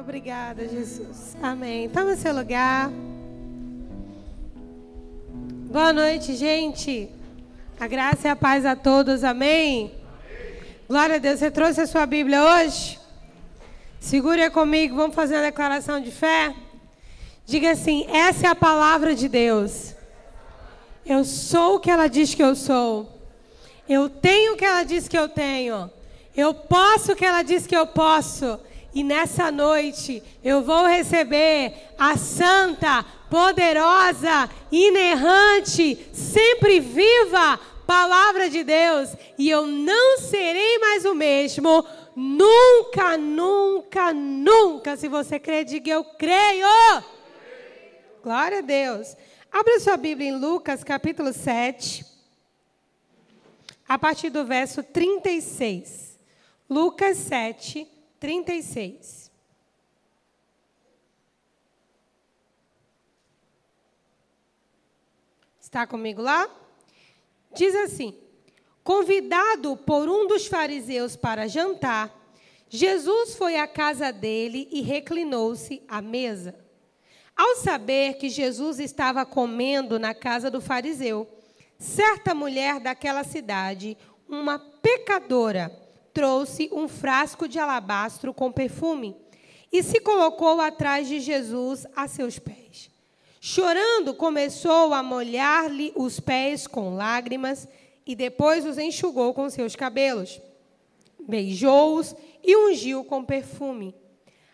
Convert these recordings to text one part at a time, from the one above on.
obrigada, Jesus. Amém. Toma seu lugar. Boa noite, gente. A graça e a paz a todos. Amém. Glória a Deus. Você trouxe a sua Bíblia hoje? Segure comigo. Vamos fazer uma declaração de fé? Diga assim: essa é a palavra de Deus. Eu sou o que ela diz que eu sou. Eu tenho o que ela diz que eu tenho. Eu posso o que ela diz que eu posso. E nessa noite eu vou receber a santa, poderosa, inerrante, sempre viva palavra de Deus. E eu não serei mais o mesmo. Nunca, nunca, nunca. Se você crê, diga eu creio. Glória a Deus. Abra sua Bíblia em Lucas capítulo 7, a partir do verso 36. Lucas 7, 36. Está comigo lá? Diz assim: Convidado por um dos fariseus para jantar, Jesus foi à casa dele e reclinou-se à mesa. Ao saber que Jesus estava comendo na casa do fariseu, certa mulher daquela cidade, uma pecadora, trouxe um frasco de alabastro com perfume e se colocou atrás de Jesus a seus pés. Chorando, começou a molhar-lhe os pés com lágrimas e depois os enxugou com seus cabelos. Beijou-os e ungiu com perfume.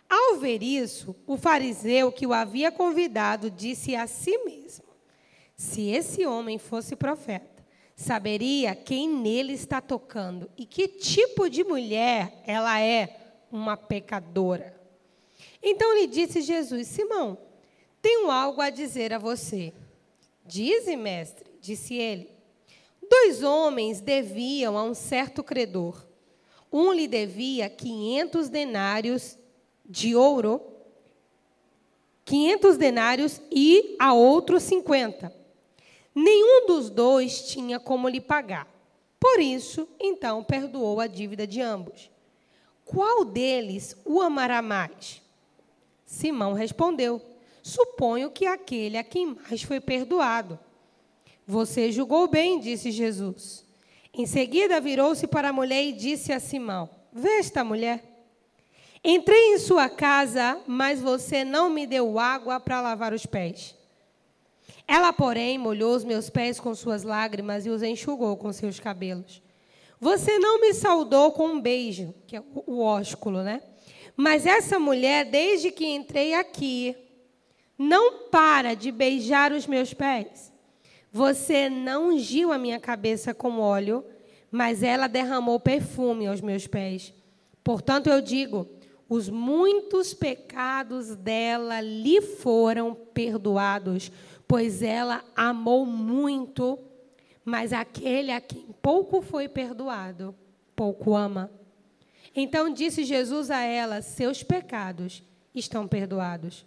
Ao ver isso, o fariseu que o havia convidado disse a si mesmo: Se esse homem fosse profeta, saberia quem nele está tocando e que tipo de mulher ela é, uma pecadora. Então lhe disse Jesus: Simão, tenho algo a dizer a você. Dize, mestre, disse ele. Dois homens deviam a um certo credor. Um lhe devia 500 denários de ouro, 500 denários e a outro 50. Nenhum dos dois tinha como lhe pagar. Por isso, então, perdoou a dívida de ambos. Qual deles o amará mais? Simão respondeu: Suponho que aquele a quem mais foi perdoado. Você julgou bem, disse Jesus. Em seguida, virou-se para a mulher e disse a Simão: Vê esta mulher. Entrei em sua casa, mas você não me deu água para lavar os pés. Ela, porém, molhou os meus pés com suas lágrimas e os enxugou com seus cabelos. Você não me saudou com um beijo, que é o ósculo, né? Mas essa mulher, desde que entrei aqui, não para de beijar os meus pés. Você não ungiu a minha cabeça com óleo, mas ela derramou perfume aos meus pés. Portanto, eu digo: os muitos pecados dela lhe foram perdoados, pois ela amou muito, mas aquele a quem pouco foi perdoado, pouco ama. Então disse Jesus a ela: Seus pecados estão perdoados.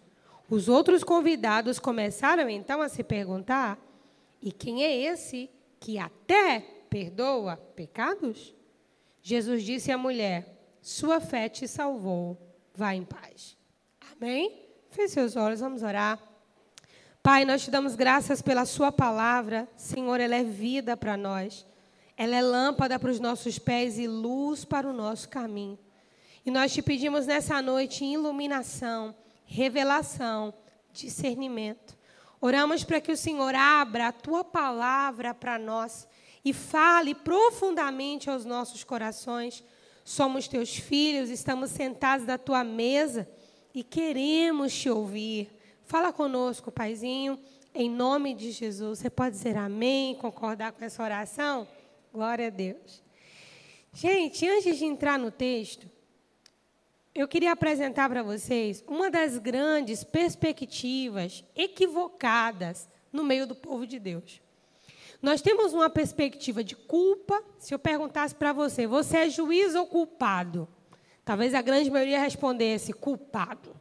Os outros convidados começaram então a se perguntar: E quem é esse que até perdoa pecados? Jesus disse à mulher: Sua fé te salvou. Vá em paz. Amém? Feche seus olhos, vamos orar. Pai, nós te damos graças pela Sua palavra. Senhor, ela é vida para nós. Ela é lâmpada para os nossos pés e luz para o nosso caminho. E nós te pedimos nessa noite iluminação, revelação, discernimento. Oramos para que o Senhor abra a tua palavra para nós e fale profundamente aos nossos corações. Somos teus filhos, estamos sentados à tua mesa e queremos te ouvir. Fala conosco, Paizinho, em nome de Jesus. Você pode dizer amém, concordar com essa oração? Glória a Deus. Gente, antes de entrar no texto, eu queria apresentar para vocês uma das grandes perspectivas equivocadas no meio do povo de Deus. Nós temos uma perspectiva de culpa. Se eu perguntasse para você, você é juiz ou culpado? Talvez a grande maioria respondesse culpado.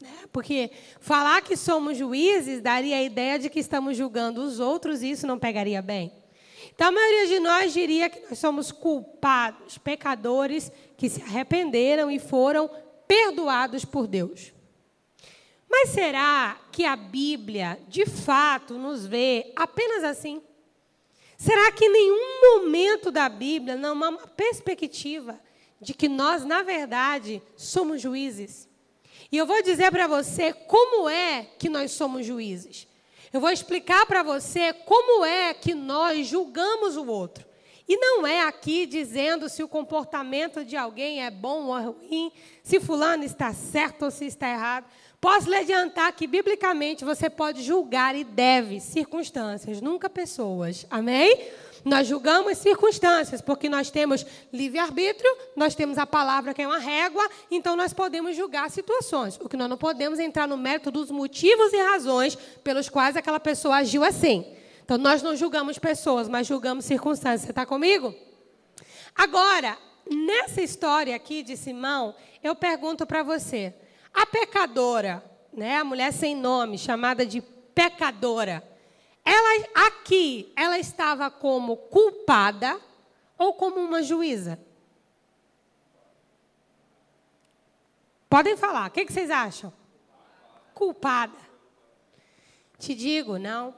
Né? Porque falar que somos juízes daria a ideia de que estamos julgando os outros e isso não pegaria bem. Então, a maioria de nós diria que nós somos culpados, pecadores que se arrependeram e foram perdoados por Deus. Mas será que a Bíblia, de fato, nos vê apenas assim? Será que em nenhum momento da Bíblia não há uma perspectiva de que nós, na verdade, somos juízes? E eu vou dizer para você como é que nós somos juízes. Eu vou explicar para você como é que nós julgamos o outro. E não é aqui dizendo se o comportamento de alguém é bom ou ruim, se fulano está certo ou se está errado. Posso lhe adiantar que, biblicamente, você pode julgar e deve circunstâncias, nunca pessoas. Amém? Nós julgamos circunstâncias, porque nós temos livre-arbítrio, nós temos a palavra que é uma régua, então nós podemos julgar situações. O que nós não podemos é entrar no mérito dos motivos e razões pelos quais aquela pessoa agiu assim. Então nós não julgamos pessoas, mas julgamos circunstâncias. Você está comigo? Agora, nessa história aqui de Simão, eu pergunto para você. A pecadora, né, a mulher sem nome, chamada de pecadora, ela aqui, ela estava como culpada ou como uma juíza? Podem falar, o que, que vocês acham? Culpada. Te digo, não.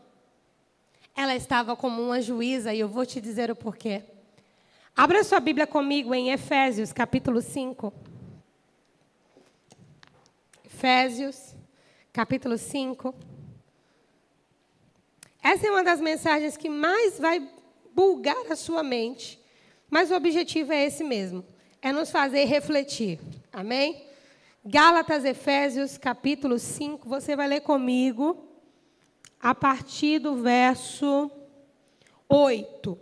Ela estava como uma juíza e eu vou te dizer o porquê. Abra sua Bíblia comigo em Efésios, capítulo 5. Efésios, capítulo 5. Essa é uma das mensagens que mais vai bulgar a sua mente, mas o objetivo é esse mesmo: é nos fazer refletir. Amém? Gálatas, Efésios, capítulo 5, você vai ler comigo, a partir do verso 8.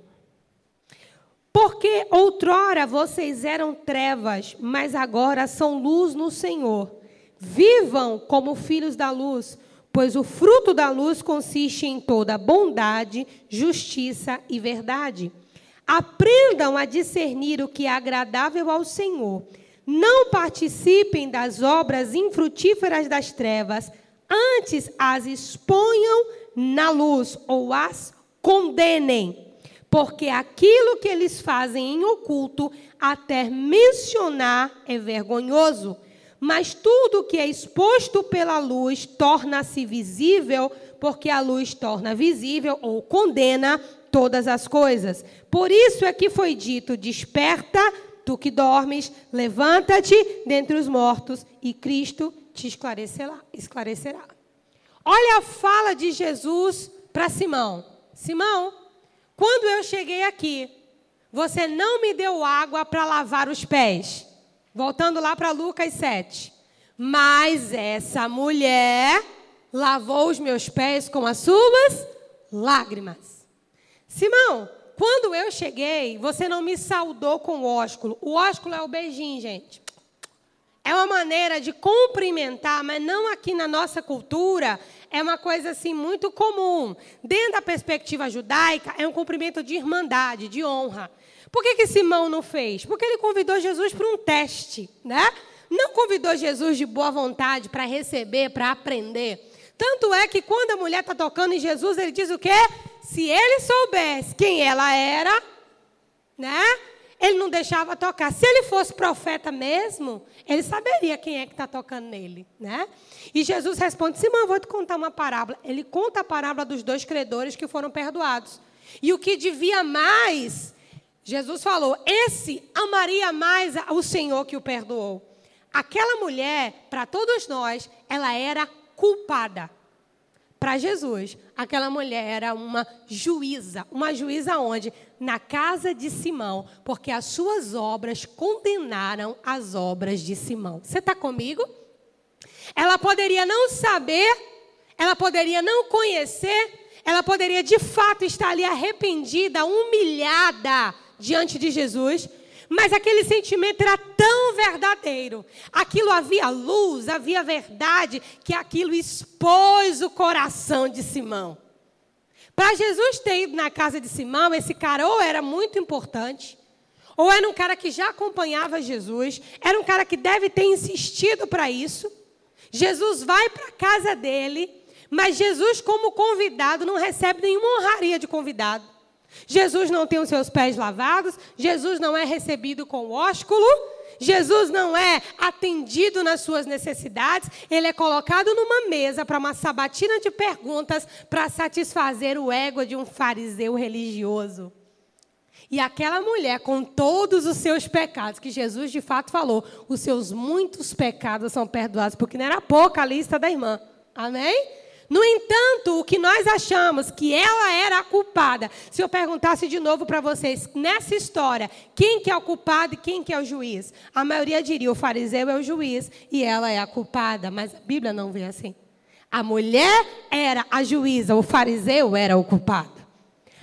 Porque outrora vocês eram trevas, mas agora são luz no Senhor. Vivam como filhos da luz, pois o fruto da luz consiste em toda bondade, justiça e verdade. Aprendam a discernir o que é agradável ao Senhor. Não participem das obras infrutíferas das trevas, antes as exponham na luz ou as condenem. Porque aquilo que eles fazem em oculto, até mencionar é vergonhoso mas tudo que é exposto pela luz torna-se visível, porque a luz torna visível ou condena todas as coisas. Por isso é que foi dito: desperta, tu que dormes, levanta-te dentre os mortos, e Cristo te esclarecerá. esclarecerá. Olha a fala de Jesus para Simão: Simão, quando eu cheguei aqui, você não me deu água para lavar os pés. Voltando lá para Lucas 7. Mas essa mulher lavou os meus pés com as suas lágrimas. Simão, quando eu cheguei, você não me saudou com o ósculo. O ósculo é o beijinho, gente. É uma maneira de cumprimentar, mas não aqui na nossa cultura. É uma coisa assim muito comum. Dentro da perspectiva judaica, é um cumprimento de irmandade, de honra. Por que, que Simão não fez? Porque ele convidou Jesus para um teste, né? Não convidou Jesus de boa vontade para receber, para aprender. Tanto é que quando a mulher está tocando em Jesus, ele diz o quê? Se ele soubesse quem ela era, né? Ele não deixava tocar. Se ele fosse profeta mesmo, ele saberia quem é que está tocando nele, né? E Jesus responde: Simão, eu vou te contar uma parábola. Ele conta a parábola dos dois credores que foram perdoados. E o que devia mais Jesus falou: esse amaria mais o Senhor que o perdoou. Aquela mulher, para todos nós, ela era culpada. Para Jesus, aquela mulher era uma juíza. Uma juíza onde? Na casa de Simão, porque as suas obras condenaram as obras de Simão. Você está comigo? Ela poderia não saber, ela poderia não conhecer, ela poderia de fato estar ali arrependida, humilhada diante de Jesus, mas aquele sentimento era tão verdadeiro. Aquilo havia luz, havia verdade, que aquilo expôs o coração de Simão. Para Jesus ter ido na casa de Simão, esse cara ou era muito importante, ou era um cara que já acompanhava Jesus, era um cara que deve ter insistido para isso. Jesus vai para a casa dele, mas Jesus, como convidado, não recebe nenhuma honraria de convidado. Jesus não tem os seus pés lavados, Jesus não é recebido com ósculo, Jesus não é atendido nas suas necessidades, ele é colocado numa mesa para uma sabatina de perguntas para satisfazer o ego de um fariseu religioso. E aquela mulher, com todos os seus pecados, que Jesus de fato falou, os seus muitos pecados são perdoados, porque não era pouca a lista da irmã. Amém? No entanto, o que nós achamos que ela era a culpada, se eu perguntasse de novo para vocês, nessa história, quem que é o culpado e quem que é o juiz? A maioria diria, o fariseu é o juiz e ela é a culpada, mas a Bíblia não vê assim. A mulher era a juíza, o fariseu era o culpado.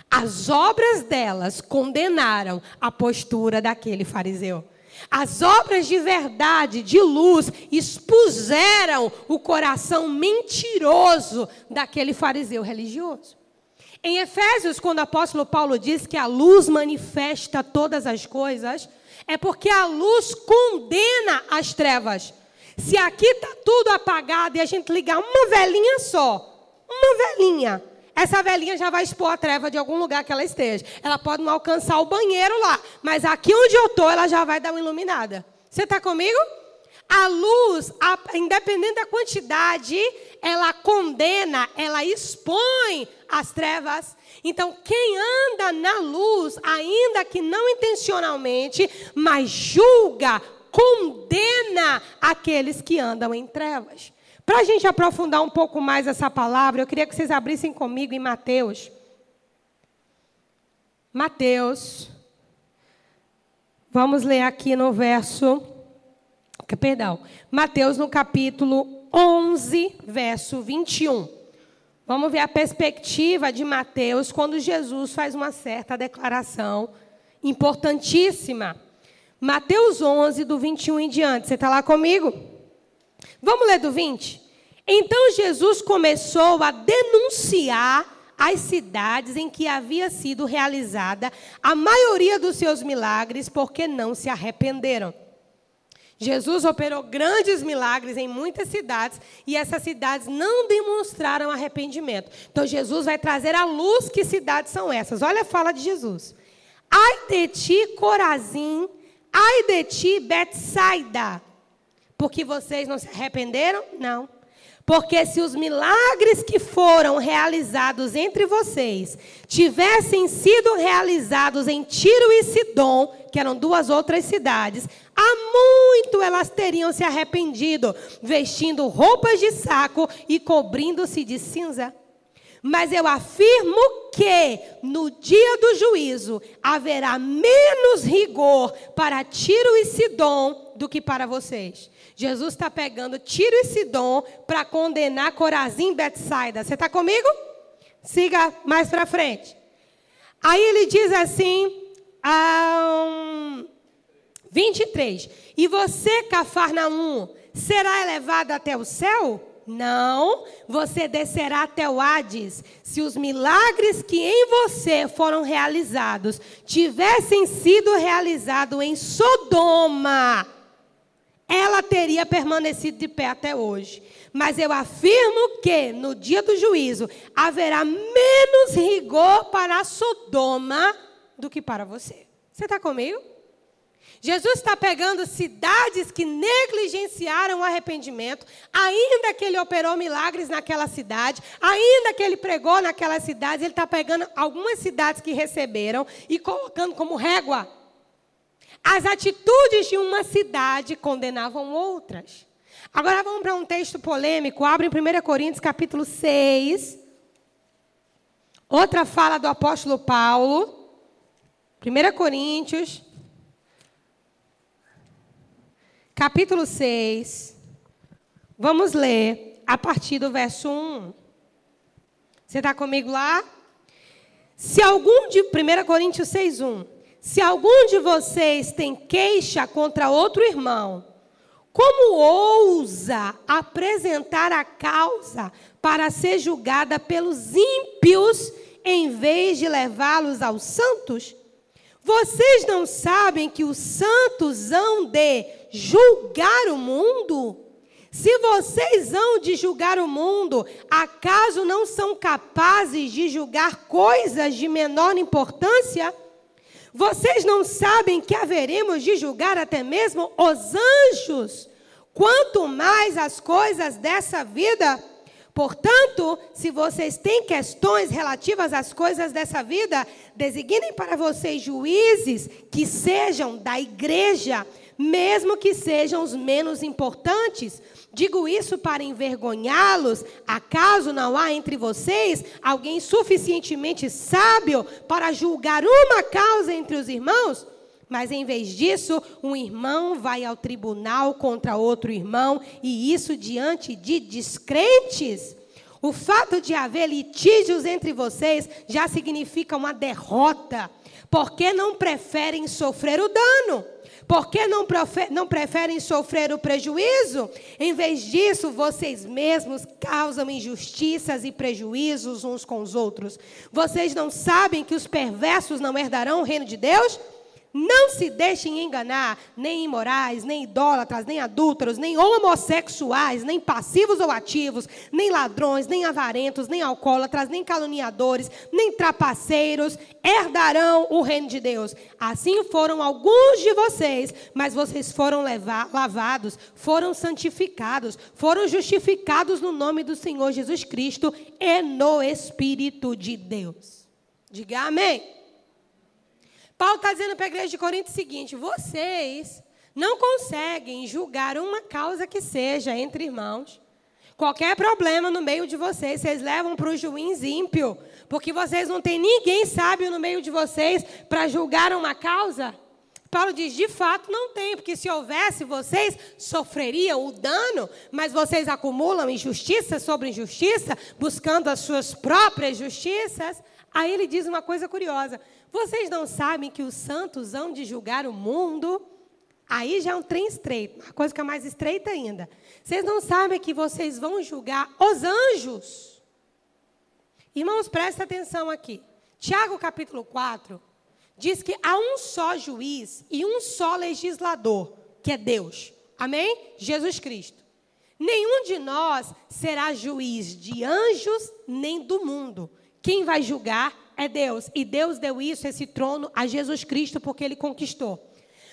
As obras delas condenaram a postura daquele fariseu. As obras de verdade, de luz, expuseram o coração mentiroso daquele fariseu religioso. Em Efésios, quando o apóstolo Paulo diz que a luz manifesta todas as coisas, é porque a luz condena as trevas. Se aqui está tudo apagado e a gente ligar uma velhinha só, uma velhinha, essa velhinha já vai expor a treva de algum lugar que ela esteja. Ela pode não alcançar o banheiro lá, mas aqui onde eu estou, ela já vai dar uma iluminada. Você está comigo? A luz, a, independente da quantidade, ela condena, ela expõe as trevas. Então, quem anda na luz, ainda que não intencionalmente, mas julga, condena aqueles que andam em trevas. Para a gente aprofundar um pouco mais essa palavra, eu queria que vocês abrissem comigo em Mateus. Mateus. Vamos ler aqui no verso. Perdão. Mateus no capítulo 11, verso 21. Vamos ver a perspectiva de Mateus quando Jesus faz uma certa declaração importantíssima. Mateus 11, do 21 em diante. Você está lá comigo? Vamos ler do 20? Então Jesus começou a denunciar as cidades em que havia sido realizada a maioria dos seus milagres, porque não se arrependeram. Jesus operou grandes milagres em muitas cidades e essas cidades não demonstraram arrependimento. Então Jesus vai trazer à luz que cidades são essas. Olha a fala de Jesus. Ai de ti, Corazim, ai de ti, Betsaida, porque vocês não se arrependeram? Não. Porque se os milagres que foram realizados entre vocês tivessem sido realizados em Tiro e Sidom, que eram duas outras cidades, há muito elas teriam se arrependido, vestindo roupas de saco e cobrindo-se de cinza. Mas eu afirmo que no dia do juízo haverá menos rigor para Tiro e Sidom do que para vocês. Jesus está pegando Tiro e Sidom para condenar Corazim Betsaida. Você está comigo? Siga mais para frente. Aí ele diz assim, um, 23. E você, Cafarnaum, será elevado até o céu? Não, você descerá até o Hades. Se os milagres que em você foram realizados tivessem sido realizados em Sodoma, ela teria permanecido de pé até hoje. Mas eu afirmo que no dia do juízo haverá menos rigor para Sodoma do que para você. Você está comigo? Jesus está pegando cidades que negligenciaram o arrependimento, ainda que ele operou milagres naquela cidade, ainda que ele pregou naquela cidade, ele está pegando algumas cidades que receberam e colocando como régua as atitudes de uma cidade condenavam outras. Agora vamos para um texto polêmico. Abre em 1 Coríntios capítulo 6. Outra fala do apóstolo Paulo. 1 Coríntios, capítulo 6. Vamos ler a partir do verso 1. Você está comigo lá? Se algum de 1 Coríntios 6, 1. Se algum de vocês tem queixa contra outro irmão, como ousa apresentar a causa para ser julgada pelos ímpios em vez de levá-los aos santos? Vocês não sabem que os santos hão de julgar o mundo? Se vocês hão de julgar o mundo, acaso não são capazes de julgar coisas de menor importância? Vocês não sabem que haveremos de julgar até mesmo os anjos, quanto mais as coisas dessa vida? Portanto, se vocês têm questões relativas às coisas dessa vida, designem para vocês juízes que sejam da igreja, mesmo que sejam os menos importantes. Digo isso para envergonhá-los. Acaso não há entre vocês alguém suficientemente sábio para julgar uma causa entre os irmãos? Mas em vez disso, um irmão vai ao tribunal contra outro irmão, e isso diante de descrentes. O fato de haver litígios entre vocês já significa uma derrota. Por que não preferem sofrer o dano? Por que não, não preferem sofrer o prejuízo? Em vez disso, vocês mesmos causam injustiças e prejuízos uns com os outros. Vocês não sabem que os perversos não herdarão o reino de Deus? Não se deixem enganar, nem imorais, nem idólatras, nem adúlteros, nem homossexuais, nem passivos ou ativos, nem ladrões, nem avarentos, nem alcoólatras, nem caluniadores, nem trapaceiros herdarão o reino de Deus. Assim foram alguns de vocês, mas vocês foram levar, lavados, foram santificados, foram justificados no nome do Senhor Jesus Cristo e no Espírito de Deus. Diga amém. Paulo está dizendo para a igreja de Corinto o seguinte: vocês não conseguem julgar uma causa que seja entre irmãos. Qualquer problema no meio de vocês, vocês levam para o juiz ímpio, porque vocês não têm ninguém sábio no meio de vocês para julgar uma causa. Paulo diz: de fato não tem, porque se houvesse, vocês sofreriam o dano, mas vocês acumulam injustiça sobre injustiça, buscando as suas próprias justiças. Aí ele diz uma coisa curiosa: vocês não sabem que os santos hão de julgar o mundo? Aí já é um trem estreito, uma coisa que é mais estreita ainda. Vocês não sabem que vocês vão julgar os anjos? Irmãos, presta atenção aqui. Tiago capítulo 4 diz que há um só juiz e um só legislador, que é Deus. Amém? Jesus Cristo. Nenhum de nós será juiz de anjos nem do mundo. Quem vai julgar é Deus. E Deus deu isso, esse trono, a Jesus Cristo, porque ele conquistou.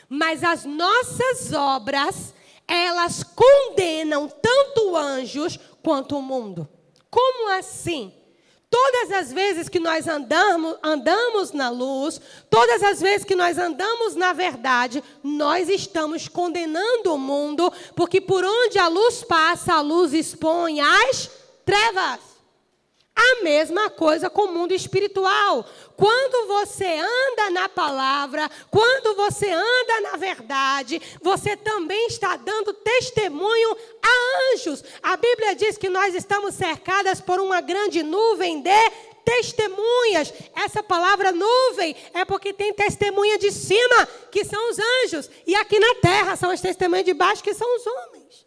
Mas as nossas obras, elas condenam tanto anjos quanto o mundo. Como assim? Todas as vezes que nós andamos, andamos na luz, todas as vezes que nós andamos na verdade, nós estamos condenando o mundo, porque por onde a luz passa, a luz expõe as trevas. A mesma coisa com o mundo espiritual. Quando você anda na palavra, quando você anda na verdade, você também está dando testemunho a anjos. A Bíblia diz que nós estamos cercadas por uma grande nuvem de testemunhas. Essa palavra nuvem é porque tem testemunha de cima, que são os anjos, e aqui na terra são as testemunhas de baixo, que são os homens.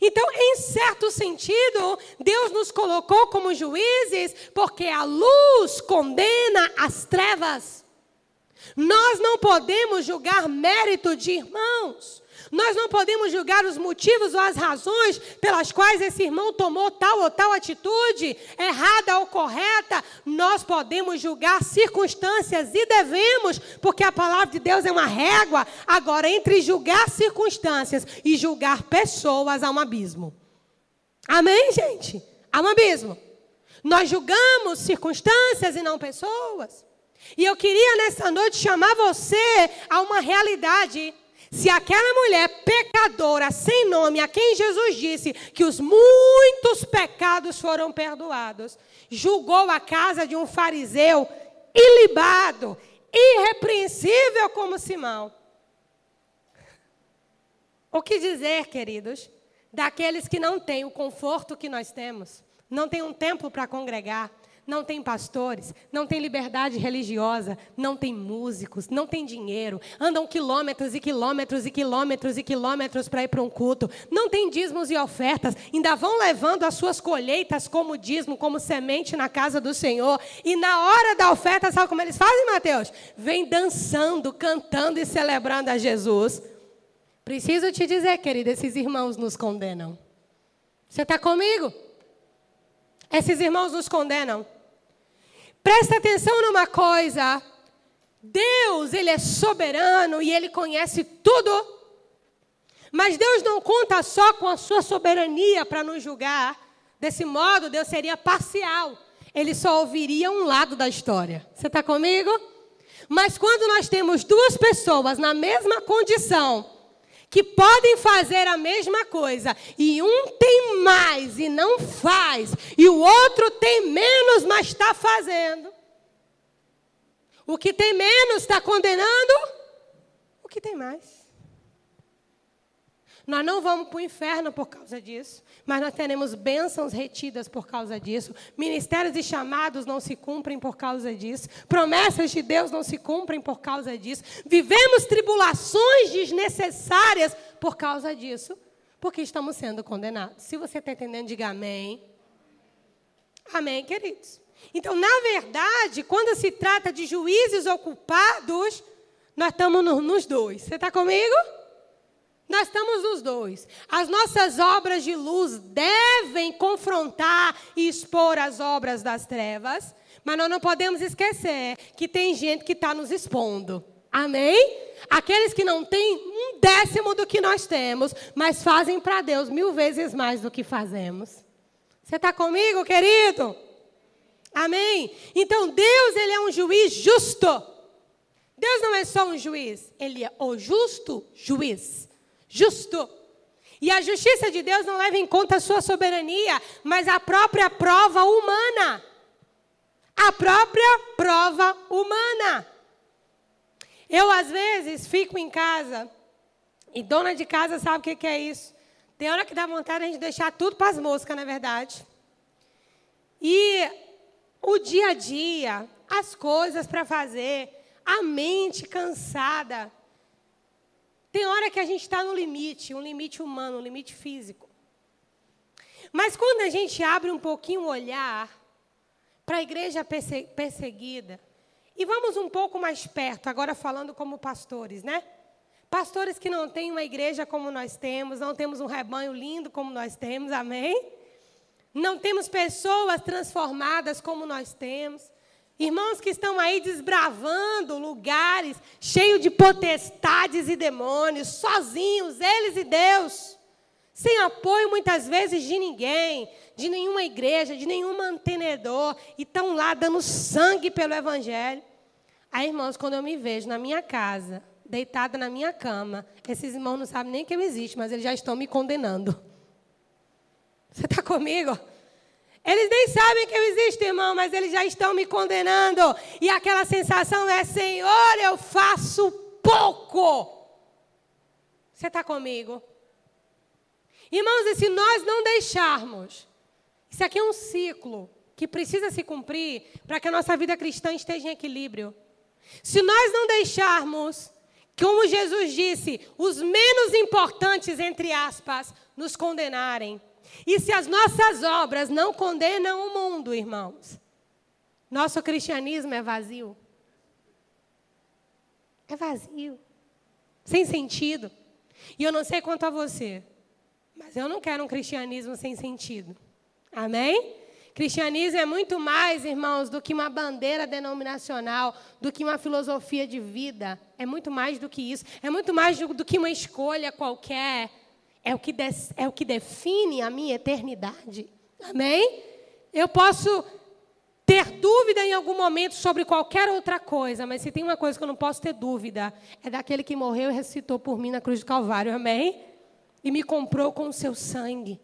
Então, em certo sentido, Deus nos colocou como juízes porque a luz condena as trevas. Nós não podemos julgar mérito de irmãos. Nós não podemos julgar os motivos ou as razões pelas quais esse irmão tomou tal ou tal atitude, errada ou correta. Nós podemos julgar circunstâncias e devemos, porque a palavra de Deus é uma régua. Agora, entre julgar circunstâncias e julgar pessoas, há um abismo. Amém, gente? Há um abismo. Nós julgamos circunstâncias e não pessoas. E eu queria nessa noite chamar você a uma realidade se aquela mulher pecadora, sem nome, a quem Jesus disse que os muitos pecados foram perdoados, julgou a casa de um fariseu ilibado, irrepreensível como Simão. O que dizer, queridos, daqueles que não têm o conforto que nós temos, não têm um tempo para congregar, não tem pastores, não tem liberdade religiosa, não tem músicos, não tem dinheiro, andam quilômetros e quilômetros e quilômetros e quilômetros para ir para um culto, não tem dízimos e ofertas, ainda vão levando as suas colheitas como dízimo, como semente na casa do Senhor, e na hora da oferta, sabe como eles fazem, Mateus? Vem dançando, cantando e celebrando a Jesus. Preciso te dizer, querida, esses irmãos nos condenam. Você está comigo? Esses irmãos nos condenam. Presta atenção numa coisa. Deus, ele é soberano e ele conhece tudo. Mas Deus não conta só com a sua soberania para nos julgar. Desse modo, Deus seria parcial. Ele só ouviria um lado da história. Você está comigo? Mas quando nós temos duas pessoas na mesma condição, que podem fazer a mesma coisa, e um tem mais e não faz, e o outro tem menos, mas está fazendo. O que tem menos está condenando o que tem mais. Nós não vamos para o inferno por causa disso, mas nós teremos bênçãos retidas por causa disso. Ministérios e chamados não se cumprem por causa disso. Promessas de Deus não se cumprem por causa disso. Vivemos tribulações desnecessárias por causa disso, porque estamos sendo condenados. Se você está entendendo, diga amém. Amém, queridos. Então, na verdade, quando se trata de juízes ocupados, nós estamos nos dois. Você está comigo? Nós estamos nos dois. As nossas obras de luz devem confrontar e expor as obras das trevas, mas nós não podemos esquecer que tem gente que está nos expondo. Amém? Aqueles que não têm um décimo do que nós temos, mas fazem para Deus mil vezes mais do que fazemos. Você está comigo, querido? Amém? Então Deus, Ele é um juiz justo. Deus não é só um juiz, Ele é o justo juiz justo. E a justiça de Deus não leva em conta a sua soberania, mas a própria prova humana. A própria prova humana. Eu, às vezes, fico em casa, e dona de casa sabe o que, é isso. Tem hora que dá vontade de a gente deixar tudo para as moscas, na verdade. E o dia a dia, as coisas para fazer, a mente cansada. Tem hora que a gente está no limite, um limite humano, um limite físico. Mas quando a gente abre um pouquinho o olhar para a igreja perseguida, e vamos um pouco mais perto, agora falando como pastores, né? Pastores que não têm uma igreja como nós temos, não temos um rebanho lindo como nós temos, amém? Não temos pessoas transformadas como nós temos. Irmãos que estão aí desbravando lugares cheios de potestades e demônios, sozinhos, eles e Deus, sem apoio muitas vezes de ninguém, de nenhuma igreja, de nenhum mantenedor, e estão lá dando sangue pelo Evangelho. Aí, irmãos, quando eu me vejo na minha casa, deitada na minha cama, esses irmãos não sabem nem que eu existo, mas eles já estão me condenando. Você está comigo? Eles nem sabem que eu existo, irmão, mas eles já estão me condenando. E aquela sensação é: Senhor, eu faço pouco. Você está comigo? Irmãos, e se nós não deixarmos, isso aqui é um ciclo que precisa se cumprir para que a nossa vida cristã esteja em equilíbrio. Se nós não deixarmos, como Jesus disse, os menos importantes, entre aspas, nos condenarem, e se as nossas obras não condenam o mundo, irmãos, nosso cristianismo é vazio. É vazio. Sem sentido. E eu não sei quanto a você, mas eu não quero um cristianismo sem sentido. Amém? Cristianismo é muito mais, irmãos, do que uma bandeira denominacional, do que uma filosofia de vida. É muito mais do que isso. É muito mais do, que uma escolha qualquer é o que, de, é o que define a minha eternidade. Amém? Eu posso ter dúvida em algum momento sobre qualquer outra coisa, mas se tem uma coisa que eu não posso ter dúvida, é daquele que morreu e ressuscitou por mim na cruz do Calvário. Amém? E me comprou com o seu sangue.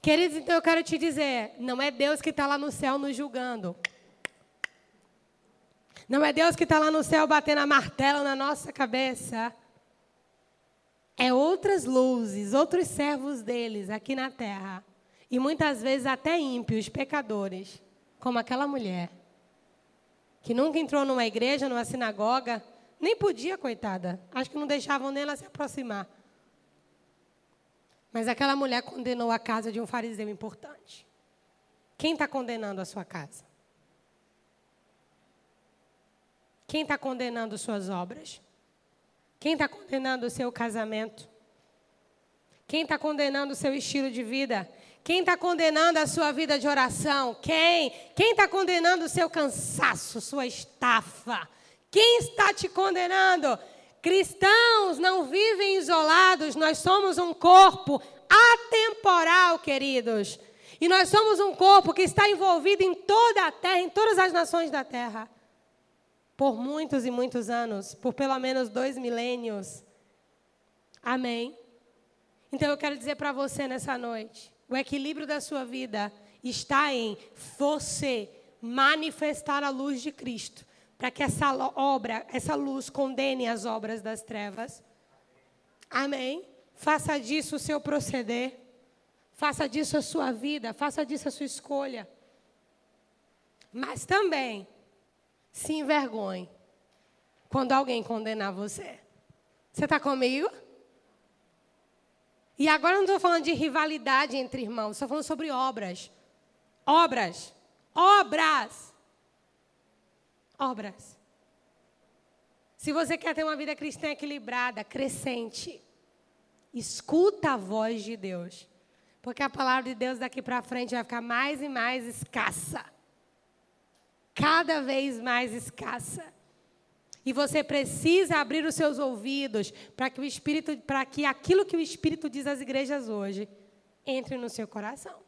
Queridos, então eu quero te dizer: não é Deus que está lá no céu nos julgando. Não é Deus que está lá no céu batendo a martela na nossa cabeça é outras luzes, outros servos deles aqui na terra. E muitas vezes até ímpios, pecadores, como aquela mulher, que nunca entrou numa igreja, numa sinagoga, nem podia, coitada. Acho que não deixavam nem ela se aproximar. Mas aquela mulher condenou a casa de um fariseu importante. Quem está condenando a sua casa? Quem está condenando suas obras? Quem está condenando o seu casamento? Quem está condenando o seu estilo de vida? Quem está condenando a sua vida de oração? Quem? Quem está condenando o seu cansaço, sua estafa? Quem está te condenando? Cristãos não vivem isolados, nós somos um corpo atemporal, queridos. E nós somos um corpo que está envolvido em toda a terra, em todas as nações da terra. Por muitos e muitos anos, por pelo menos dois milênios. Amém? Então eu quero dizer para você nessa noite: o equilíbrio da sua vida está em você manifestar a luz de Cristo, para que essa obra, essa luz condene as obras das trevas. Amém? Faça disso o seu proceder. Faça disso a sua vida, faça disso a sua escolha. Mas também se envergonhe quando alguém condenar você. Você está comigo? E agora não estou falando de rivalidade entre irmãos, estou falando sobre obras. Obras. Obras. Obras. Se você quer ter uma vida cristã equilibrada, crescente, Escuta a voz de Deus. Porque a palavra de Deus daqui para frente vai ficar mais e mais escassa. Cada vez mais escassa. E você precisa abrir os seus ouvidos para que o Espírito, para que aquilo que o Espírito diz às igrejas hoje entre no seu coração.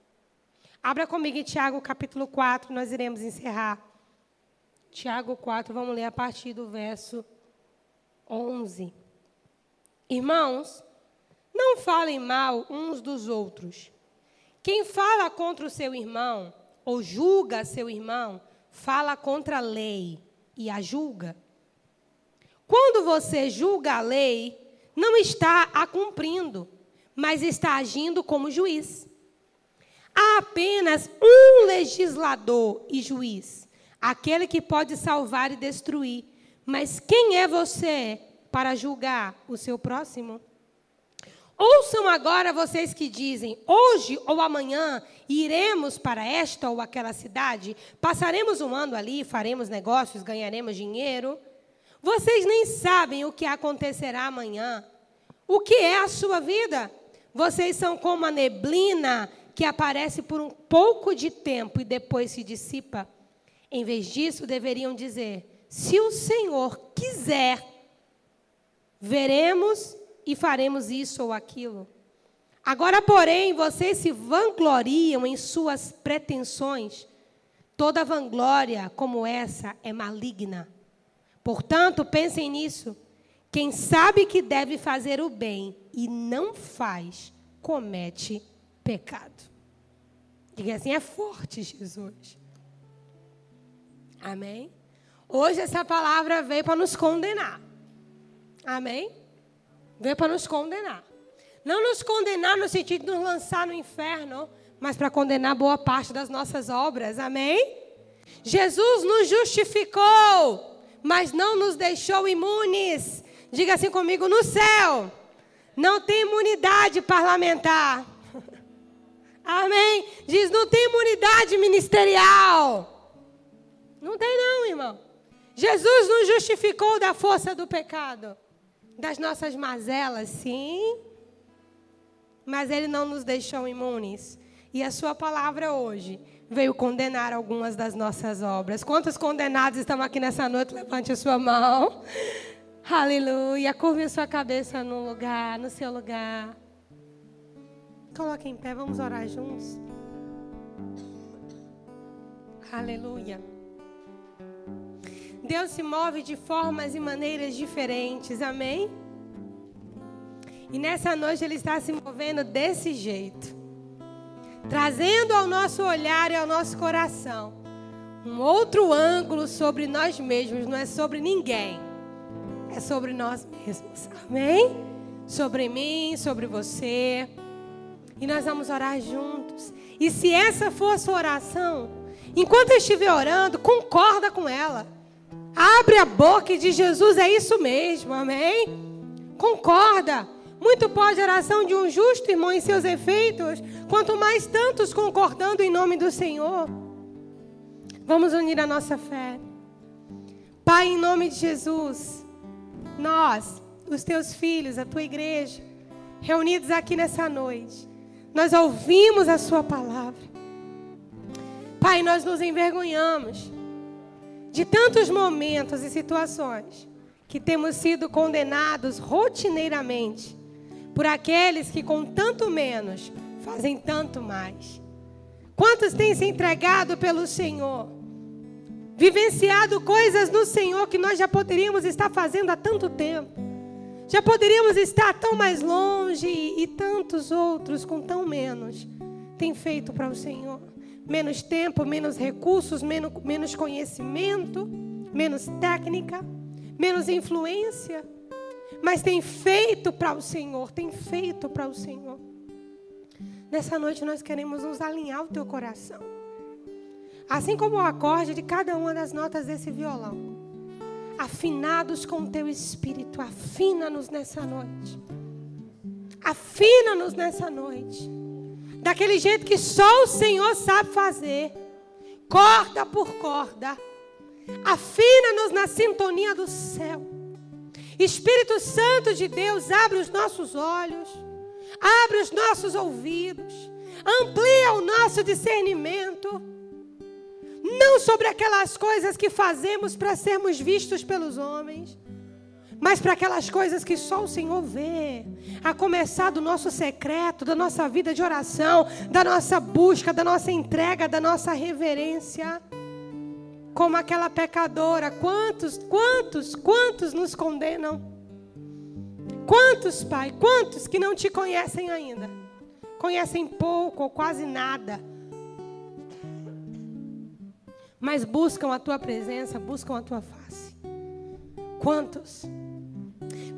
Abra comigo em Tiago capítulo 4, nós iremos encerrar. Tiago 4, vamos ler a partir do verso 11. Irmãos, não falem mal uns dos outros. Quem fala contra o seu irmão ou julga seu irmão, fala contra a lei e a julga. Quando você julga a lei, não está a cumprindo, mas está agindo como juiz. Há apenas um legislador e juiz, aquele que pode salvar e destruir. Mas quem é você para julgar o seu próximo? Ouçam agora vocês que dizem: hoje ou amanhã iremos para esta ou aquela cidade, passaremos um ano ali, faremos negócios, ganharemos dinheiro. Vocês nem sabem o que acontecerá amanhã. O que é a sua vida? Vocês são como a neblina que aparece por um pouco de tempo e depois se dissipa. Em vez disso, deveriam dizer: se o Senhor quiser, veremos e faremos isso ou aquilo. Agora, porém, vocês se vangloriam em suas pretensões. Toda vanglória como essa é maligna. Portanto, pensem nisso. Quem sabe que deve fazer o bem e não faz, comete pecado. Diga assim: é forte, Jesus. Amém? Hoje essa palavra veio para nos condenar. Amém? Veio para nos condenar. Não nos condenar no sentido de nos lançar no inferno, mas para condenar boa parte das nossas obras. Amém? Jesus nos justificou, mas não nos deixou imunes. Diga assim comigo: no céu não tem imunidade parlamentar. Amém? Diz: não tem imunidade ministerial. Não tem, não, irmão. Jesus nos justificou da força do pecado das nossas mazelas, sim, mas Ele não nos deixou imunes. E a Sua palavra hoje veio condenar algumas das nossas obras. Quantos condenados estão aqui nessa noite? Levante a sua mão. Aleluia. Curve a sua cabeça no lugar, no seu lugar. Coloque em pé, vamos orar juntos. Aleluia. Deus se move de formas e maneiras diferentes, amém? E nessa noite Ele está se movendo desse jeito, trazendo ao nosso olhar e ao nosso coração um outro ângulo sobre nós mesmos, não é sobre ninguém, é sobre nós mesmos, amém? Sobre mim, sobre você. E nós vamos orar juntos. E se essa for a sua oração, enquanto eu estiver orando, concorda com ela. Abre a boca e diz: Jesus, é isso mesmo, amém? Concorda. Muito pode a oração de um justo irmão em seus efeitos, quanto mais tantos concordando em nome do Senhor. Vamos unir a nossa fé. Pai, em nome de Jesus, nós, os teus filhos, a tua igreja, reunidos aqui nessa noite, nós ouvimos a Sua palavra. Pai, nós nos envergonhamos de tantos momentos e situações que temos sido condenados rotineiramente por aqueles que com tanto menos fazem tanto mais. Quantos têm se entregado pelo Senhor? Vivenciado coisas no Senhor que nós já poderíamos estar fazendo há tanto tempo. Já poderíamos estar tão mais longe e, tantos outros com tão menos têm feito para o Senhor. Menos tempo, menos recursos, menos, menos conhecimento, menos técnica menos influência, mas tem feito para o Senhor, tem feito para o Senhor. Nessa noite nós queremos nos alinhar o teu coração. Assim como o acorde de cada uma das notas desse violão. Afinados com o teu espírito, afina-nos nessa noite. Afina-nos nessa noite. Daquele jeito que só o Senhor sabe fazer. Corda por corda Afina-nos na sintonia do céu. Espírito Santo de Deus, abre os nossos olhos, abre os nossos ouvidos, amplia o nosso discernimento. Não sobre aquelas coisas que fazemos para sermos vistos pelos homens, mas para aquelas coisas que só o Senhor vê. A começar do nosso secreto, da nossa vida de oração, da nossa busca, da nossa entrega, da nossa reverência como aquela pecadora. Quantos, quantos, quantos nos condenam? Quantos, Pai, quantos que não te conhecem ainda? Conhecem pouco ou quase nada. Mas buscam a tua presença, buscam a tua face. Quantos?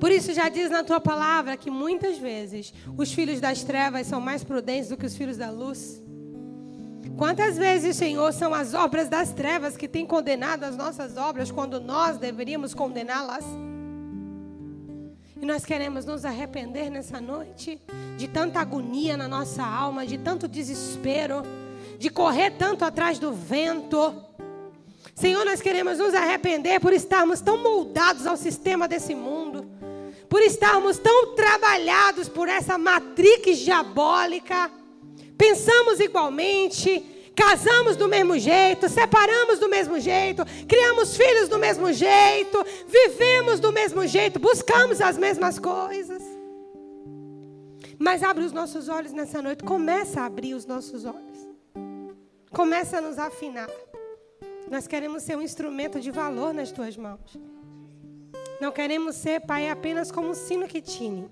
Por isso já diz na tua palavra que muitas vezes os filhos das trevas são mais prudentes do que os filhos da luz. Quantas vezes, Senhor, são as obras das trevas que têm condenado as nossas obras quando nós deveríamos condená-las? E nós queremos nos arrepender nessa noite de tanta agonia na nossa alma, de tanto desespero, de correr tanto atrás do vento. Senhor, nós queremos nos arrepender por estarmos tão moldados ao sistema desse mundo, por estarmos tão trabalhados por essa matrix diabólica pensamos igualmente, casamos do mesmo jeito, separamos do mesmo jeito, criamos filhos do mesmo jeito, vivemos do mesmo jeito, buscamos as mesmas coisas. Mas abre os nossos olhos nessa noite, começa a abrir os nossos olhos. Começa a nos afinar. Nós queremos ser um instrumento de valor nas tuas mãos. Não queremos ser, Pai, apenas como um sino que tine.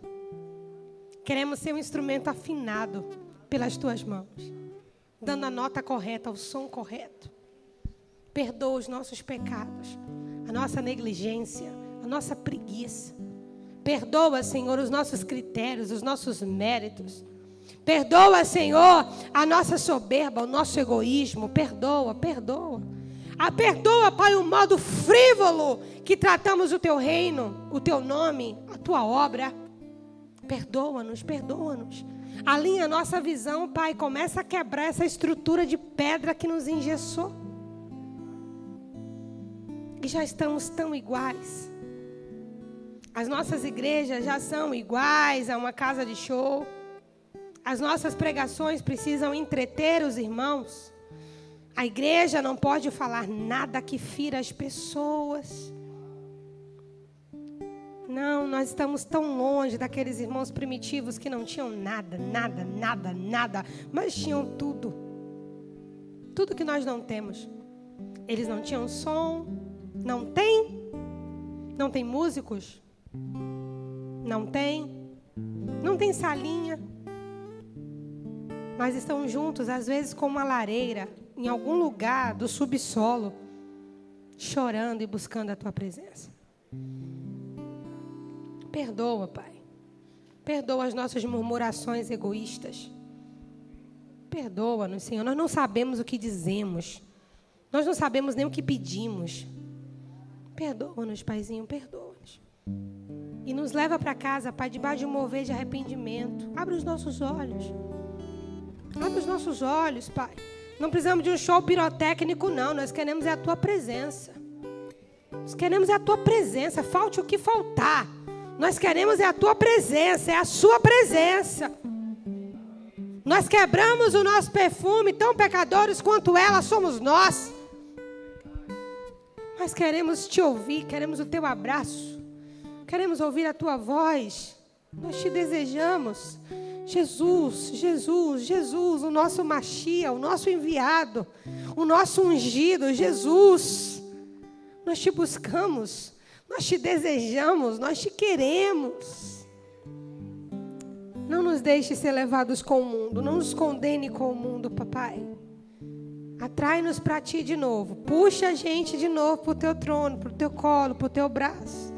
Queremos ser um instrumento afinado pelas tuas mãos, dando a nota correta, o som correto. Perdoa os nossos pecados, a nossa negligência, a nossa preguiça. Perdoa, Senhor, os nossos critérios, os nossos méritos. Perdoa, Senhor, a nossa soberba, o nosso egoísmo. Perdoa, perdoa. Ah, perdoa, Pai, o modo frívolo que tratamos o teu reino, o teu nome, a tua obra. Perdoa-nos, perdoa-nos. Alinha a nossa visão, Pai. Começa a quebrar essa estrutura de pedra que nos engessou. E já estamos tão iguais. As nossas igrejas já são iguais a uma casa de show. As nossas pregações precisam entreter os irmãos. A igreja não pode falar nada que fira as pessoas. Não, nós estamos tão longe daqueles irmãos primitivos que não tinham nada, nada, nada, nada, mas tinham tudo. Tudo que nós não temos. Eles não tinham som, não tem, não tem músicos, não tem, não tem salinha, mas estão juntos, às vezes com uma lareira, em algum lugar do subsolo, chorando e buscando a tua presença. Perdoa, Pai. Perdoa as nossas murmurações egoístas. Perdoa-nos, Senhor. Nós não sabemos o que dizemos. Nós não sabemos nem o que pedimos. Perdoa-nos, Paizinho, perdoa-nos. E nos leva para casa, Pai, debaixo de um mover de arrependimento. Abre os nossos olhos. Abre os nossos olhos, Pai. Não precisamos de um show pirotécnico, não. Nós queremos é a Tua presença. Nós queremos é a Tua presença. Falte o que faltar. Nós queremos é a tua presença, é a sua presença. Nós quebramos o nosso perfume, tão pecadores quanto ela somos nós. Nós queremos te ouvir, queremos o teu abraço, queremos ouvir a tua voz. Nós te desejamos. Jesus, Jesus, Jesus, o nosso Machia, o nosso enviado, o nosso ungido, Jesus. Nós te buscamos, nós te desejamos, nós te queremos. Não nos deixe ser levados com o mundo, não nos condene com o mundo, papai. Atrai-nos para ti de novo. Puxa a gente de novo para o teu trono, para o teu colo, para o teu braço.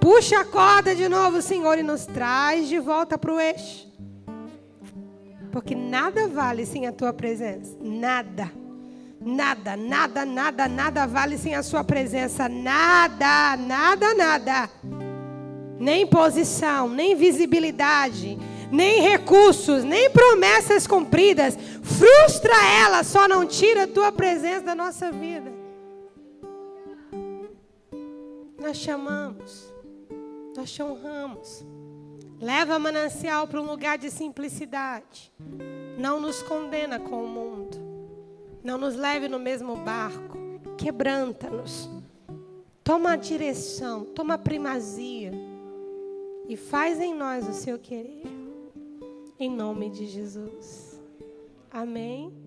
Puxa a corda de novo, Senhor, e nos traz de volta para o eixo. Porque nada vale sem a tua presença. Nada. Nada, nada, nada, nada vale sem a sua presença. Nada, nada, nada. Nem posição, nem visibilidade, nem recursos, nem promessas cumpridas. Frustra ela, só não tira a tua presença da nossa vida. Nós chamamos, nós te honramos. Leva manancial para um lugar de simplicidade. Não nos condena com o mundo. Não nos leve no mesmo barco. Quebranta-nos. Toma a direção, toma a primazia. E faz em nós o seu querer. Em nome de Jesus. Amém.